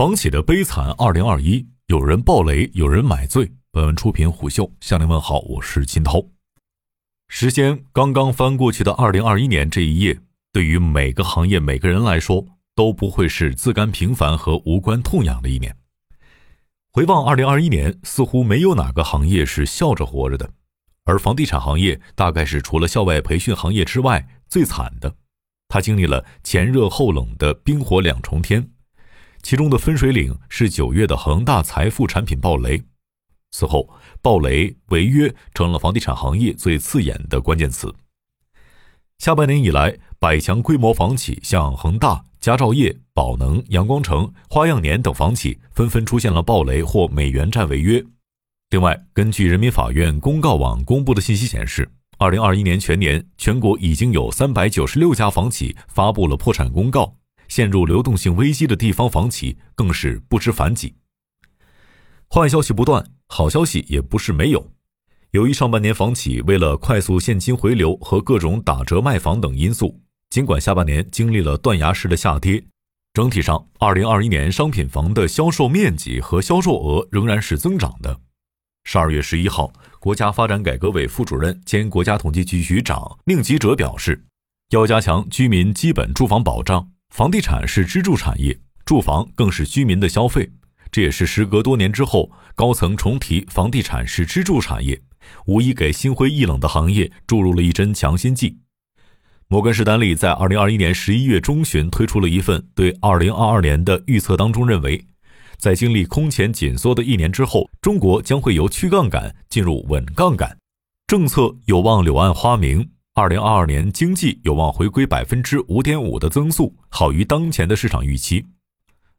房企的悲惨二零二一，有人暴雷，有人买醉。本文出品虎嗅，向您问好，我是金涛。时间刚刚翻过去的二零二一年这一页，对于每个行业、每个人来说，都不会是自甘平凡和无关痛痒的一年。回望二零二一年，似乎没有哪个行业是笑着活着的，而房地产行业大概是除了校外培训行业之外最惨的。它经历了前热后冷的冰火两重天。其中的分水岭是九月的恒大财富产品暴雷，此后暴雷违约成了房地产行业最刺眼的关键词。下半年以来，百强规模房企像恒大、佳兆业、宝能、阳光城、花样年等房企纷纷出现了暴雷或美元债违约。另外，根据人民法院公告网公布的信息显示，二零二一年全年全国已经有三百九十六家房企发布了破产公告。陷入流动性危机的地方房企更是不知反几。坏消息不断，好消息也不是没有。由于上半年房企为了快速现金回流和各种打折卖房等因素，尽管下半年经历了断崖式的下跌，整体上，二零二一年商品房的销售面积和销售额仍然是增长的。十二月十一号，国家发展改革委副主任兼国家统计局局长宁吉喆表示，要加强居民基本住房保障。房地产是支柱产业，住房更是居民的消费，这也是时隔多年之后高层重提房地产是支柱产业，无疑给心灰意冷的行业注入了一针强心剂。摩根士丹利在二零二一年十一月中旬推出了一份对二零二二年的预测当中认为，在经历空前紧缩的一年之后，中国将会由去杠杆进入稳杠杆，政策有望柳暗花明。二零二二年经济有望回归百分之五点五的增速，好于当前的市场预期。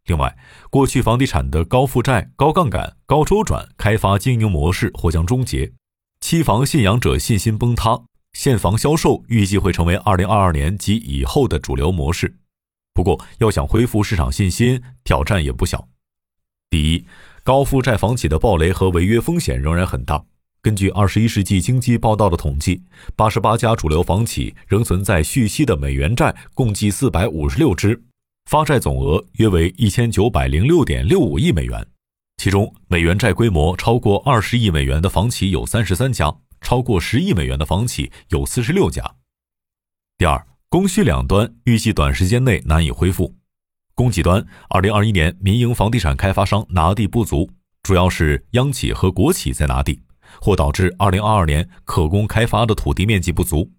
另外，过去房地产的高负债、高杠杆、高周转开发经营模式或将终结，期房信仰者信心崩塌，现房销售预计会成为二零二二年及以后的主流模式。不过，要想恢复市场信心，挑战也不小。第一，高负债房企的暴雷和违约风险仍然很大。根据二十一世纪经济报道的统计，八十八家主流房企仍存在续期的美元债，共计四百五十六只，发债总额约为一千九百零六点六五亿美元。其中，美元债规模超过二十亿美元的房企有三十三家，超过十亿美元的房企有四十六家。第二，供需两端预计短时间内难以恢复。供给端，二零二一年民营房地产开发商拿地不足，主要是央企和国企在拿地。或导致2022年可供开发的土地面积不足。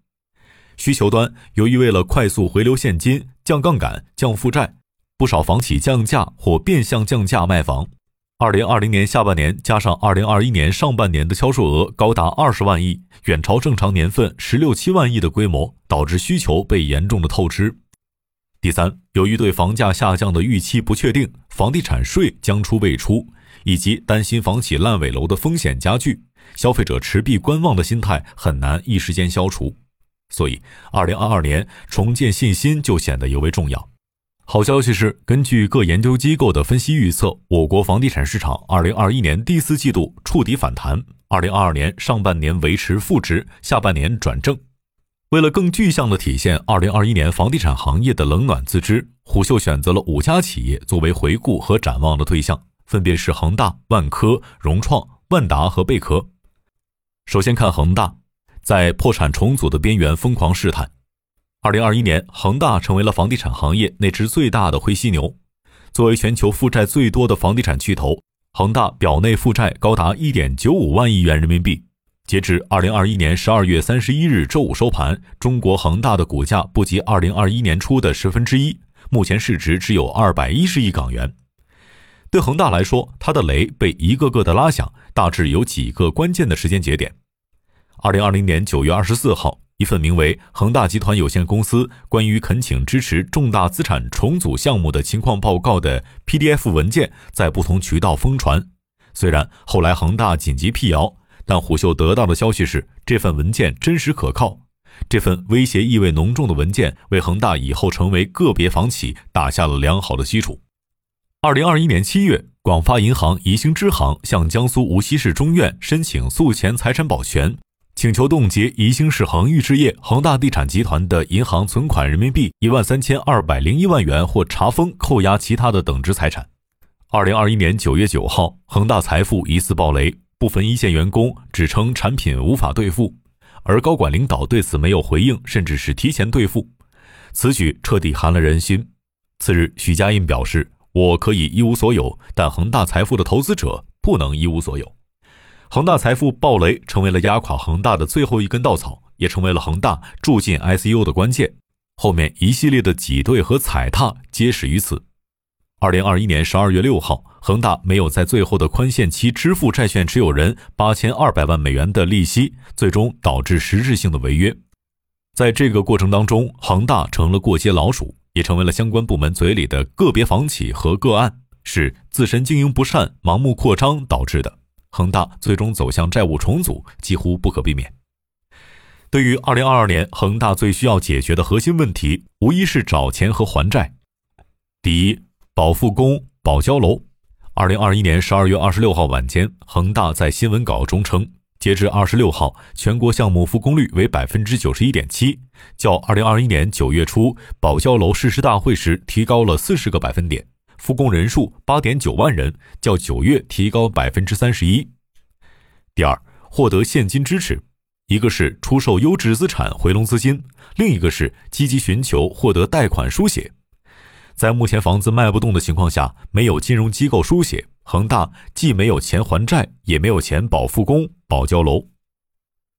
需求端，由于为了快速回流现金、降杠杆、降负债，不少房企降价或变相降价卖房。2020年下半年加上2021年上半年的销售额高达20万亿，远超正常年份16、7万亿的规模，导致需求被严重的透支。第三，由于对房价下降的预期不确定，房地产税将出未出，以及担心房企烂尾楼的风险加剧。消费者持币观望的心态很难一时间消除，所以二零二二年重建信心就显得尤为重要。好消息是，根据各研究机构的分析预测，我国房地产市场二零二一年第四季度触底反弹，二零二二年上半年维持负值，下半年转正。为了更具象地体现二零二一年房地产行业的冷暖自知，虎嗅选择了五家企业作为回顾和展望的对象，分别是恒大、万科、融创、万达和贝壳。首先看恒大，在破产重组的边缘疯狂试探。二零二一年，恒大成为了房地产行业那只最大的灰犀牛。作为全球负债最多的房地产巨头，恒大表内负债高达一点九五万亿元人民币。截至二零二一年十二月三十一日周五收盘，中国恒大的股价不及二零二一年初的十分之一，目前市值只有二百一十亿港元。对恒大来说，它的雷被一个个的拉响。大致有几个关键的时间节点。二零二零年九月二十四号，一份名为《恒大集团有限公司关于恳请支持重大资产重组项目的情况报告》的 PDF 文件在不同渠道疯传。虽然后来恒大紧急辟谣，但虎嗅得到的消息是，这份文件真实可靠。这份威胁意味浓重的文件为恒大以后成为个别房企打下了良好的基础。二零二一年七月。广发银行宜兴支行向江苏无锡市中院申请诉前财产保全，请求冻结宜兴市恒裕置业、恒大地产集团的银行存款人民币一万三千二百零一万元或查封、扣押其他的等值财产。二零二一年九月九号，恒大财富疑似暴雷，部分一线员工只称产品无法兑付，而高管领导对此没有回应，甚至是提前兑付，此举彻底寒了人心。次日，许家印表示：“我可以一无所有，但恒大财富的投资者不能一无所有。”恒大财富暴雷成为了压垮恒大的最后一根稻草，也成为了恒大住进 ICU 的关键。后面一系列的挤兑和踩踏皆始于此。二零二一年十二月六号，恒大没有在最后的宽限期支付债券持有人八千二百万美元的利息，最终导致实质性的违约。在这个过程当中，恒大成了过街老鼠，也成为了相关部门嘴里的个别房企和个案，是自身经营不善、盲目扩张导致的。恒大最终走向债务重组，几乎不可避免。对于二零二二年恒大最需要解决的核心问题，无疑是找钱和还债。第一。保复工、保交楼。二零二一年十二月二十六号晚间，恒大在新闻稿中称，截至二十六号，全国项目复工率为百分之九十一点七，较二零二一年九月初保交楼誓师大会时提高了四十个百分点，复工人数八点九万人，较九月提高百分之三十一。第二，获得现金支持，一个是出售优质资产回笼资金，另一个是积极寻求获得贷款书写。在目前房子卖不动的情况下，没有金融机构书写，恒大既没有钱还债，也没有钱保复工、保交楼。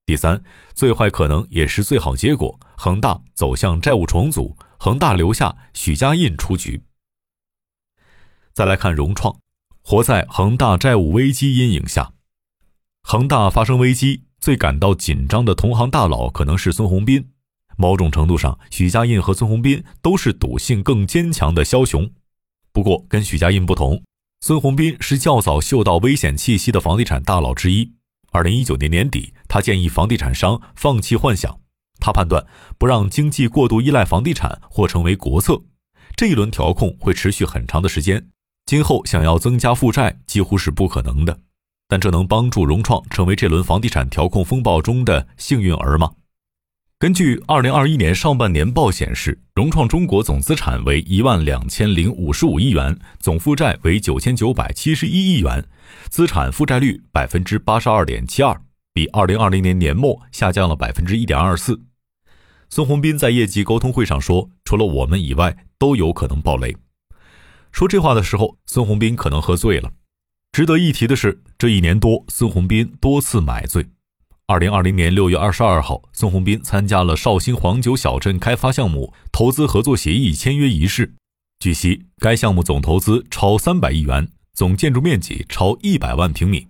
第三，最坏可能也是最好结果，恒大走向债务重组，恒大留下许家印出局。再来看融创，活在恒大债务危机阴影下，恒大发生危机，最感到紧张的同行大佬可能是孙宏斌。某种程度上，许家印和孙宏斌都是赌性更坚强的枭雄。不过，跟许家印不同，孙宏斌是较早嗅到危险气息的房地产大佬之一。二零一九年年底，他建议房地产商放弃幻想。他判断，不让经济过度依赖房地产或成为国策。这一轮调控会持续很长的时间，今后想要增加负债几乎是不可能的。但这能帮助融创成为这轮房地产调控风暴中的幸运儿吗？根据二零二一年上半年报显示，融创中国总资产为一万两千零五十五亿元，总负债为九千九百七十一亿元，资产负债率百分之八十二点七二，比二零二零年年末下降了百分之一点二四。孙宏斌在业绩沟通会上说：“除了我们以外，都有可能爆雷。”说这话的时候，孙宏斌可能喝醉了。值得一提的是，这一年多，孙宏斌多次买醉。二零二零年六月二十二号，孙宏斌参加了绍兴黄酒小镇开发项目投资合作协议签约仪式。据悉，该项目总投资超三百亿元，总建筑面积超一百万平米。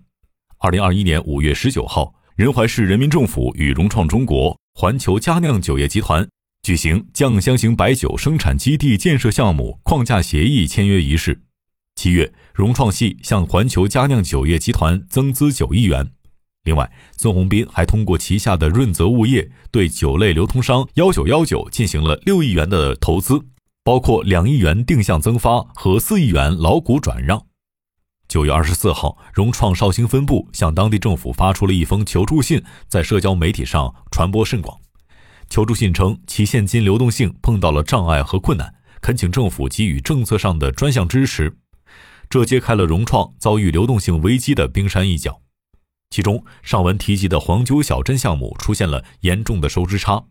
二零二一年五月十九号，仁怀市人民政府与融创中国、环球佳酿酒业集团举行酱香型白酒生产基地建设项目框架协议签约仪式。七月，融创系向环球佳酿酒业集团增资九亿元。另外，孙宏斌还通过旗下的润泽物业对酒类流通商幺九幺九进行了六亿元的投资，包括两亿元定向增发和四亿元老股转让。九月二十四号，融创绍兴分部向当地政府发出了一封求助信，在社交媒体上传播甚广。求助信称，其现金流动性碰到了障碍和困难，恳请政府给予政策上的专项支持。这揭开了融创遭遇流动性危机的冰山一角。其中，上文提及的黄酒小镇项目出现了严重的收支差。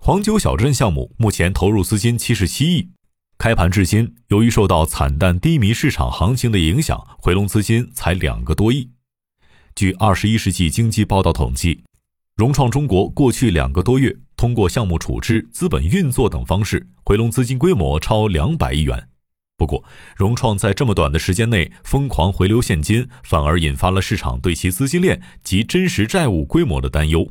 黄酒小镇项目目前投入资金七十七亿，开盘至今，由于受到惨淡低迷市场行情的影响，回笼资金才两个多亿。据《二十一世纪经济报道》统计，融创中国过去两个多月通过项目处置、资本运作等方式回笼资金规模超两百亿元。不过，融创在这么短的时间内疯狂回流现金，反而引发了市场对其资金链及真实债务规模的担忧。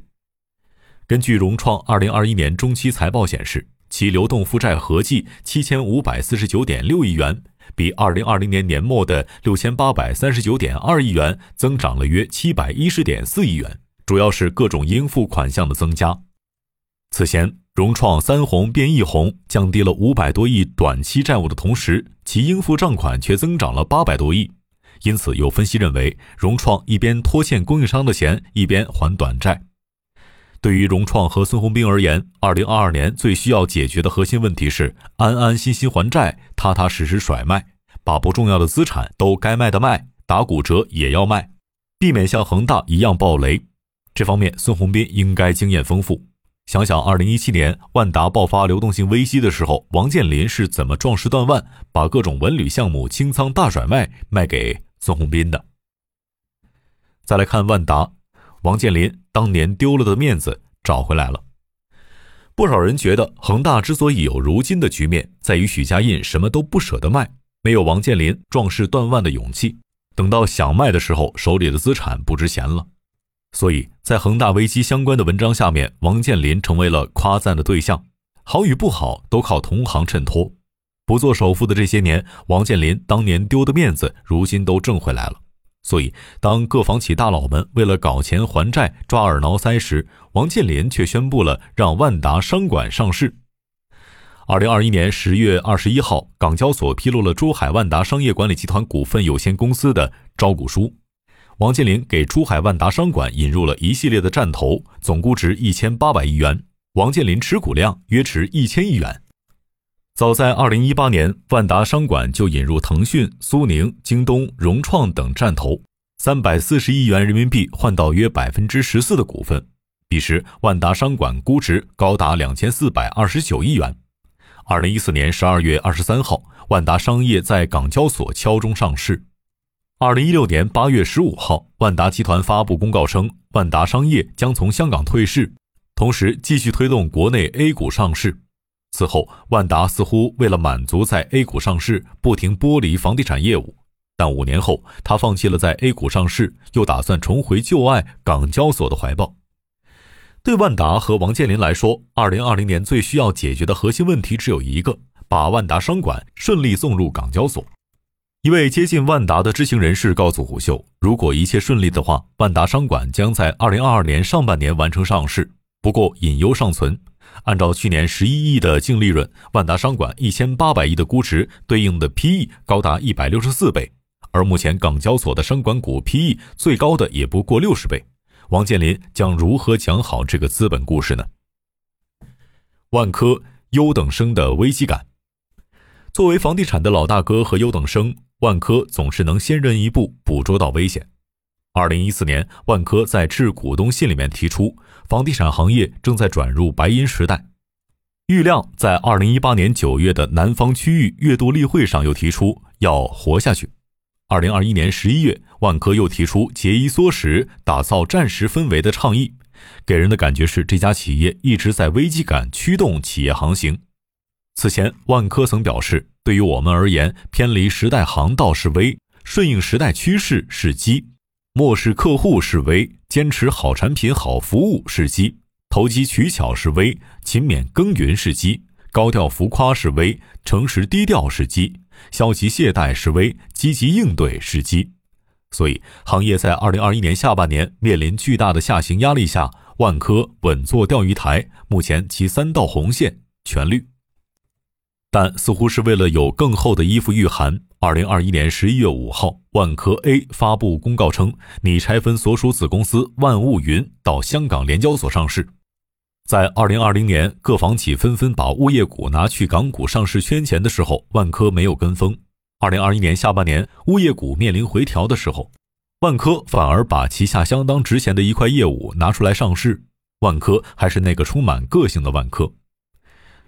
根据融创二零二一年中期财报显示，其流动负债合计七千五百四十九点六亿元，比二零二零年年末的六千八百三十九点二亿元增长了约七百一十点四亿元，主要是各种应付款项的增加。此前。融创三红变一红，降低了五百多亿短期债务的同时，其应付账款却增长了八百多亿。因此，有分析认为，融创一边拖欠供应商的钱，一边还短债。对于融创和孙宏斌而言，二零二二年最需要解决的核心问题是安安心心还债，踏踏实实甩卖，把不重要的资产都该卖的卖，打骨折也要卖，避免像恒大一样暴雷。这方面，孙宏斌应该经验丰富。想想二零一七年万达爆发流动性危机的时候，王健林是怎么壮士断腕，把各种文旅项目清仓大甩卖卖给孙宏斌的。再来看万达，王健林当年丢了的面子找回来了。不少人觉得恒大之所以有如今的局面，在于许家印什么都不舍得卖，没有王健林壮士断腕的勇气。等到想卖的时候，手里的资产不值钱了。所以在恒大危机相关的文章下面，王健林成为了夸赞的对象，好与不好都靠同行衬托。不做首富的这些年，王健林当年丢的面子，如今都挣回来了。所以，当各房企大佬们为了搞钱还债抓耳挠腮时，王健林却宣布了让万达商管上市。二零二一年十月二十一号，港交所披露了珠海万达商业管理集团股份有限公司的招股书。王健林给珠海万达商管引入了一系列的战投，总估值一千八百亿元，王健林持股量约持一千亿元。早在二零一八年，万达商管就引入腾讯、苏宁、京东、融创等战投，三百四十亿元人民币换到约百分之十四的股份。彼时，万达商管估值高达两千四百二十九亿元。二零一四年十二月二十三号，万达商业在港交所敲钟上市。二零一六年八月十五号，万达集团发布公告称，万达商业将从香港退市，同时继续推动国内 A 股上市。此后，万达似乎为了满足在 A 股上市，不停剥离房地产业务。但五年后，他放弃了在 A 股上市，又打算重回旧爱港交所的怀抱。对万达和王健林来说，二零二零年最需要解决的核心问题只有一个：把万达商管顺利送入港交所。一位接近万达的知情人士告诉虎嗅，如果一切顺利的话，万达商管将在二零二二年上半年完成上市。不过隐忧尚存，按照去年十一亿的净利润，万达商管一千八百亿的估值对应的 PE 高达一百六十四倍，而目前港交所的商管股 PE 最高的也不过六十倍。王健林将如何讲好这个资本故事呢？万科优等生的危机感，作为房地产的老大哥和优等生。万科总是能先人一步捕捉到危险。二零一四年，万科在致股东信里面提出，房地产行业正在转入白银时代。郁亮在二零一八年九月的南方区域月度例会上又提出要活下去。二零二一年十一月，万科又提出节衣缩食、打造战时氛围的倡议，给人的感觉是这家企业一直在危机感驱动企业航行。此前，万科曾表示。对于我们而言，偏离时代航道是危，顺应时代趋势是机；漠视客户是危，坚持好产品、好服务是机；投机取巧是危，勤勉耕耘是机；高调浮夸是危，诚实低调是机；消极懈怠是危，积极应对是机。所以，行业在二零二一年下半年面临巨大的下行压力下，万科稳坐钓鱼台，目前其三道红线全绿。但似乎是为了有更厚的衣服御寒。二零二一年十一月五号，万科 A 发布公告称，拟拆分所属子公司万物云到香港联交所上市。在二零二零年，各房企纷纷把物业股拿去港股上市圈钱的时候，万科没有跟风。二零二一年下半年，物业股面临回调的时候，万科反而把旗下相当值钱的一块业务拿出来上市。万科还是那个充满个性的万科。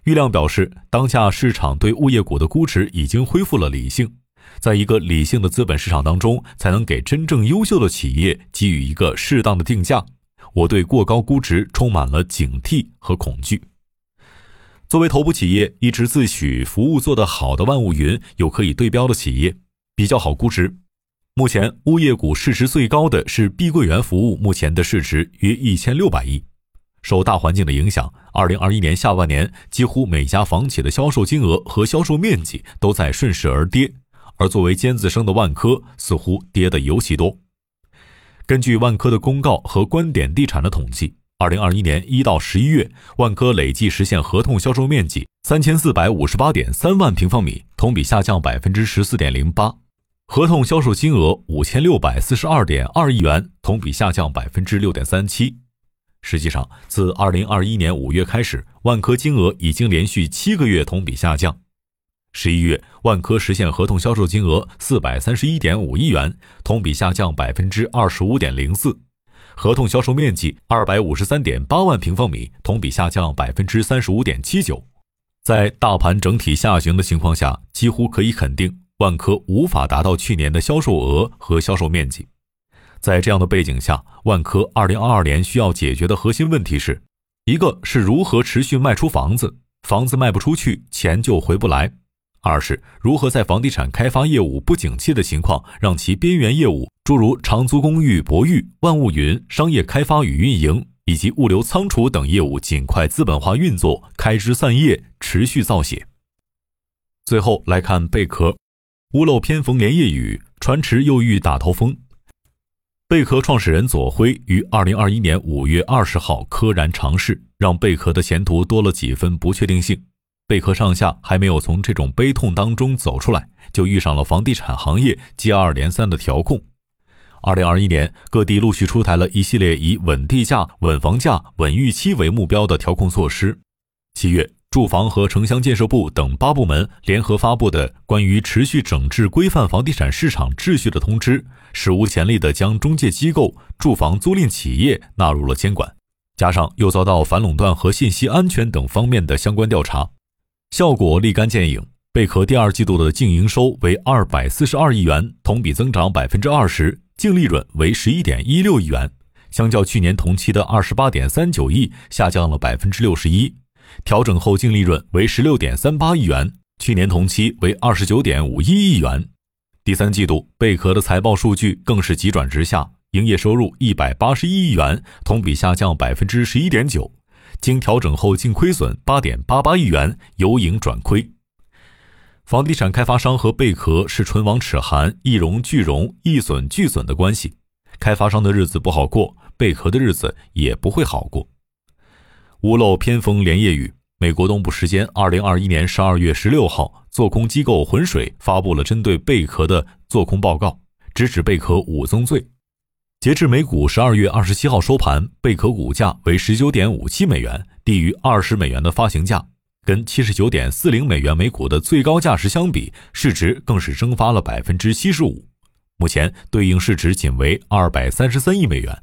郁亮表示，当下市场对物业股的估值已经恢复了理性，在一个理性的资本市场当中，才能给真正优秀的企业给予一个适当的定价。我对过高估值充满了警惕和恐惧。作为头部企业，一直自诩服务做得好的万物云有可以对标的企业，比较好估值。目前物业股市值最高的是碧桂园服务，目前的市值约一千六百亿。受大环境的影响，二零二一年下半年，几乎每家房企的销售金额和销售面积都在顺势而跌，而作为尖子生的万科似乎跌得尤其多。根据万科的公告和观点地产的统计，二零二一年一到十一月，万科累计实现合同销售面积三千四百五十八点三万平方米，同比下降百分之十四点零八；合同销售金额五千六百四十二点二亿元，同比下降百分之六点三七。实际上，自二零二一年五月开始，万科金额已经连续七个月同比下降。十一月，万科实现合同销售金额四百三十一点五亿元，同比下降百分之二十五点零四；合同销售面积二百五十三点八万平方米，同比下降百分之三十五点七九。在大盘整体下行的情况下，几乎可以肯定，万科无法达到去年的销售额和销售面积。在这样的背景下，万科二零二二年需要解决的核心问题是：一个是如何持续卖出房子，房子卖不出去，钱就回不来；二是如何在房地产开发业务不景气的情况，让其边缘业务，诸如长租公寓、博寓、万物云、商业开发与运营。以及物流仓储等业务尽快资本化运作，开枝散叶，持续造血。最后来看贝壳，屋漏偏逢连夜雨，船迟又遇打头风。贝壳创始人左晖于二零二一年五月二十号溘然长逝，让贝壳的前途多了几分不确定性。贝壳上下还没有从这种悲痛当中走出来，就遇上了房地产行业接二连三的调控。二零二一年，各地陆续出台了一系列以稳地价、稳房价、稳预期为目标的调控措施。七月，住房和城乡建设部等八部门联合发布的《关于持续整治规范房地产市场秩序的通知》，史无前例地将中介机构、住房租赁企业纳入了监管，加上又遭到反垄断和信息安全等方面的相关调查，效果立竿见影。贝壳第二季度的净营收为二百四十二亿元，同比增长百分之二十。净利润为十一点一六亿元，相较去年同期的二十八点三九亿，下降了百分之六十一。调整后净利润为十六点三八亿元，去年同期为二十九点五一亿元。第三季度贝壳的财报数据更是急转直下，营业收入一百八十一亿元，同比下降百分之十一点九，经调整后净亏损八点八八亿元，由盈转亏。房地产开发商和贝壳是唇亡齿寒、一荣俱荣、一损俱损的关系，开发商的日子不好过，贝壳的日子也不会好过。屋漏偏逢连夜雨，美国东部时间二零二一年十二月十六号，做空机构浑水发布了针对贝壳的做空报告，直指贝壳五宗罪。截至美股十二月二十七号收盘，贝壳股价为十九点五七美元，低于二十美元的发行价。跟七十九点四零美元每股的最高价时相比，市值更是蒸发了百分之七十五，目前对应市值仅为二百三十三亿美元。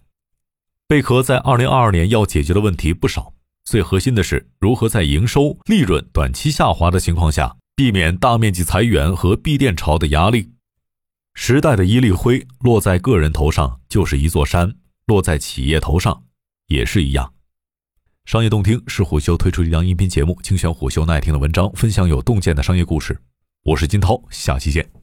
贝壳在二零二二年要解决的问题不少，最核心的是如何在营收、利润短期下滑的情况下，避免大面积裁员和闭店潮的压力。时代的一粒灰落在个人头上就是一座山，落在企业头上也是一样。商业洞听是虎嗅推出的一档音频节目，精选虎嗅耐听的文章，分享有洞见的商业故事。我是金涛，下期见。